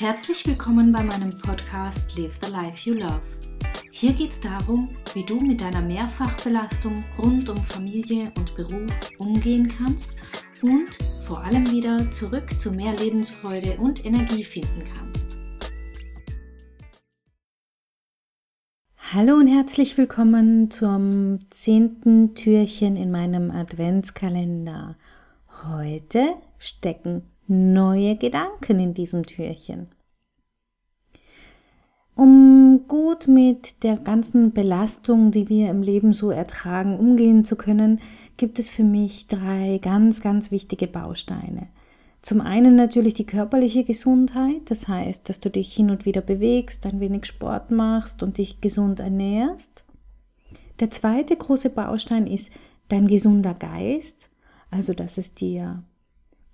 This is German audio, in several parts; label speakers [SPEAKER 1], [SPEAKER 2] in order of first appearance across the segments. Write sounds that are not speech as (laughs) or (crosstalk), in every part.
[SPEAKER 1] Herzlich willkommen bei meinem Podcast Live the Life You Love. Hier geht es darum, wie du mit deiner Mehrfachbelastung rund um Familie und Beruf umgehen kannst und vor allem wieder zurück zu mehr Lebensfreude und Energie finden kannst.
[SPEAKER 2] Hallo und herzlich willkommen zum zehnten Türchen in meinem Adventskalender. Heute stecken neue Gedanken in diesem Türchen. Um gut mit der ganzen Belastung, die wir im Leben so ertragen, umgehen zu können, gibt es für mich drei ganz, ganz wichtige Bausteine. Zum einen natürlich die körperliche Gesundheit, das heißt, dass du dich hin und wieder bewegst, ein wenig Sport machst und dich gesund ernährst. Der zweite große Baustein ist dein gesunder Geist, also dass es dir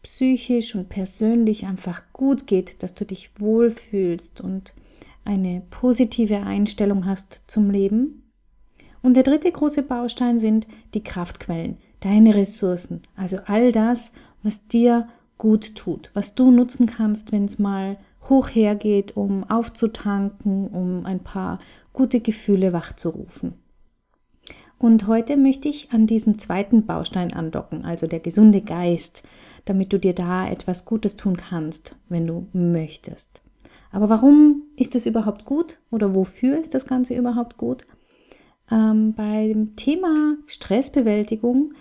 [SPEAKER 2] psychisch und persönlich einfach gut geht, dass du dich wohlfühlst und eine positive Einstellung hast zum Leben. Und der dritte große Baustein sind die Kraftquellen, deine Ressourcen, also all das, was dir gut tut, was du nutzen kannst, wenn es mal hoch hergeht, um aufzutanken, um ein paar gute Gefühle wachzurufen. Und heute möchte ich an diesem zweiten Baustein andocken, also der gesunde Geist, damit du dir da etwas Gutes tun kannst, wenn du möchtest. Aber warum ist es überhaupt gut oder wofür ist das Ganze überhaupt gut? Ähm, beim Thema Stressbewältigung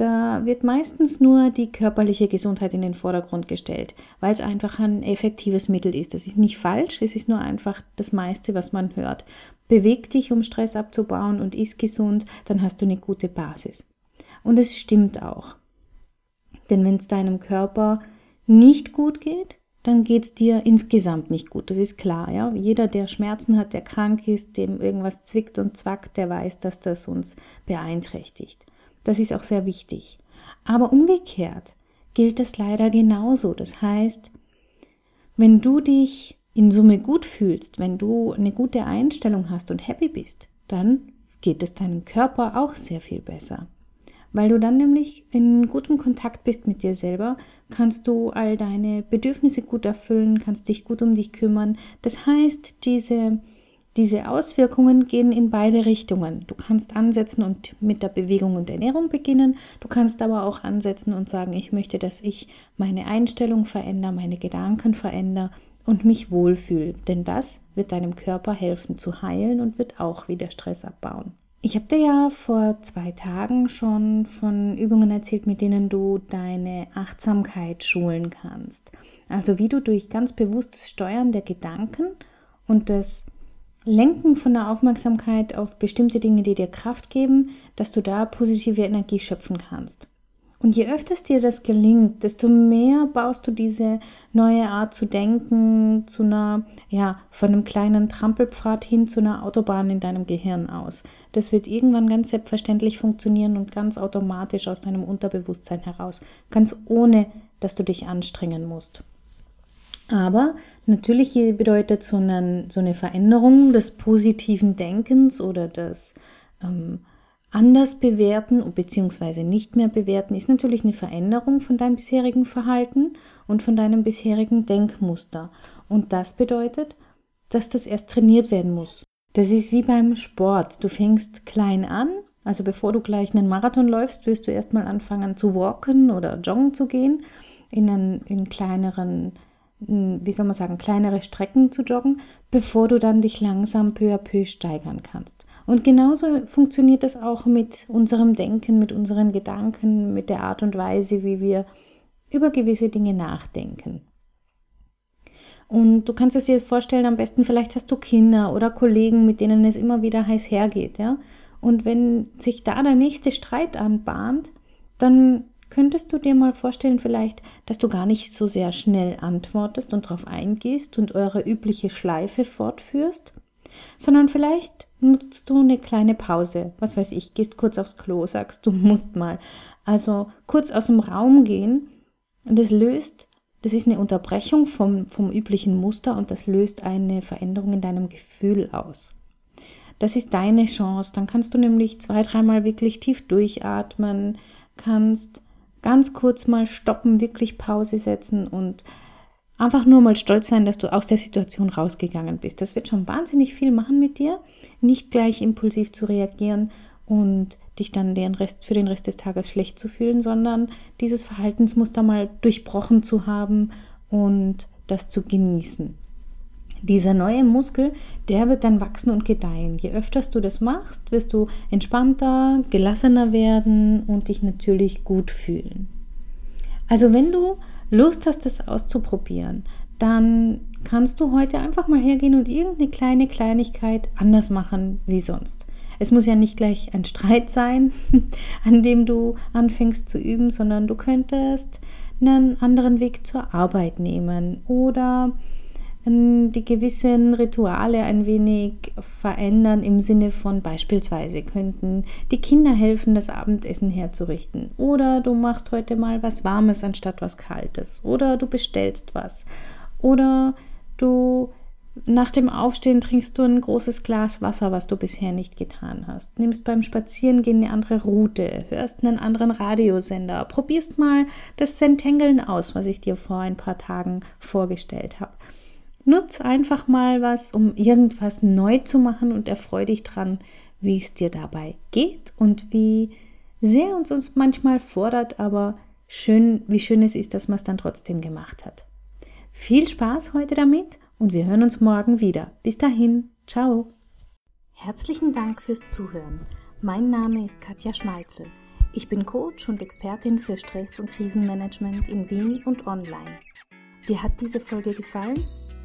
[SPEAKER 2] da wird meistens nur die körperliche Gesundheit in den Vordergrund gestellt, weil es einfach ein effektives Mittel ist. Das ist nicht falsch, es ist nur einfach das meiste, was man hört. Beweg dich, um Stress abzubauen und iss gesund, dann hast du eine gute Basis. Und es stimmt auch. Denn wenn es deinem Körper nicht gut geht, dann geht es dir insgesamt nicht gut. Das ist klar, ja. Jeder, der Schmerzen hat, der krank ist, dem irgendwas zwickt und zwackt, der weiß, dass das uns beeinträchtigt. Das ist auch sehr wichtig. Aber umgekehrt gilt das leider genauso. Das heißt, wenn du dich in Summe gut fühlst, wenn du eine gute Einstellung hast und happy bist, dann geht es deinem Körper auch sehr viel besser. Weil du dann nämlich in gutem Kontakt bist mit dir selber, kannst du all deine Bedürfnisse gut erfüllen, kannst dich gut um dich kümmern. Das heißt, diese diese Auswirkungen gehen in beide Richtungen. Du kannst ansetzen und mit der Bewegung und Ernährung beginnen. Du kannst aber auch ansetzen und sagen, ich möchte, dass ich meine Einstellung verändere, meine Gedanken verändere und mich wohlfühle. Denn das wird deinem Körper helfen zu heilen und wird auch wieder Stress abbauen. Ich habe dir ja vor zwei Tagen schon von Übungen erzählt, mit denen du deine Achtsamkeit schulen kannst. Also wie du durch ganz bewusstes Steuern der Gedanken und das Lenken von der Aufmerksamkeit auf bestimmte Dinge, die dir Kraft geben, dass du da positive Energie schöpfen kannst. Und je öfter dir das gelingt, desto mehr baust du diese neue Art zu denken zu einer, ja, von einem kleinen Trampelpfad hin zu einer Autobahn in deinem Gehirn aus. Das wird irgendwann ganz selbstverständlich funktionieren und ganz automatisch aus deinem Unterbewusstsein heraus, ganz ohne, dass du dich anstrengen musst. Aber natürlich bedeutet so eine, so eine Veränderung des positiven Denkens oder des ähm, anders bewerten bzw. nicht mehr bewerten, ist natürlich eine Veränderung von deinem bisherigen Verhalten und von deinem bisherigen Denkmuster. Und das bedeutet, dass das erst trainiert werden muss. Das ist wie beim Sport. Du fängst klein an, also bevor du gleich einen Marathon läufst, wirst du erstmal anfangen zu walken oder joggen zu gehen in, einen, in kleineren wie soll man sagen, kleinere Strecken zu joggen, bevor du dann dich langsam peu à peu steigern kannst. Und genauso funktioniert das auch mit unserem Denken, mit unseren Gedanken, mit der Art und Weise, wie wir über gewisse Dinge nachdenken. Und du kannst es dir vorstellen, am besten vielleicht hast du Kinder oder Kollegen, mit denen es immer wieder heiß hergeht, ja. Und wenn sich da der nächste Streit anbahnt, dann Könntest du dir mal vorstellen vielleicht, dass du gar nicht so sehr schnell antwortest und darauf eingehst und eure übliche Schleife fortführst, sondern vielleicht nutzt du eine kleine Pause, was weiß ich, gehst kurz aufs Klo, sagst du musst mal, also kurz aus dem Raum gehen, das löst, das ist eine Unterbrechung vom, vom üblichen Muster und das löst eine Veränderung in deinem Gefühl aus. Das ist deine Chance. Dann kannst du nämlich zwei, dreimal wirklich tief durchatmen, kannst ganz kurz mal stoppen, wirklich Pause setzen und einfach nur mal stolz sein, dass du aus der Situation rausgegangen bist. Das wird schon wahnsinnig viel machen mit dir, nicht gleich impulsiv zu reagieren und dich dann den Rest, für den Rest des Tages schlecht zu fühlen, sondern dieses Verhaltensmuster mal durchbrochen zu haben und das zu genießen. Dieser neue Muskel, der wird dann wachsen und gedeihen. Je öfter du das machst, wirst du entspannter, gelassener werden und dich natürlich gut fühlen. Also wenn du Lust hast, das auszuprobieren, dann kannst du heute einfach mal hergehen und irgendeine kleine Kleinigkeit anders machen wie sonst. Es muss ja nicht gleich ein Streit sein, (laughs) an dem du anfängst zu üben, sondern du könntest einen anderen Weg zur Arbeit nehmen oder die gewissen Rituale ein wenig verändern im Sinne von beispielsweise könnten die Kinder helfen, das Abendessen herzurichten oder du machst heute mal was Warmes anstatt was Kaltes oder du bestellst was oder du nach dem Aufstehen trinkst du ein großes Glas Wasser, was du bisher nicht getan hast. Nimmst beim Spazierengehen eine andere Route, hörst einen anderen Radiosender, probierst mal das Zentengeln aus, was ich dir vor ein paar Tagen vorgestellt habe. Nutz einfach mal was, um irgendwas neu zu machen und erfreu dich dran, wie es dir dabei geht und wie sehr uns uns manchmal fordert, aber schön, wie schön es ist, dass man es dann trotzdem gemacht hat. Viel Spaß heute damit und wir hören uns morgen wieder. Bis dahin, ciao.
[SPEAKER 1] Herzlichen Dank fürs Zuhören. Mein Name ist Katja Schmalzel. Ich bin Coach und Expertin für Stress- und Krisenmanagement in Wien und online. Dir hat diese Folge gefallen?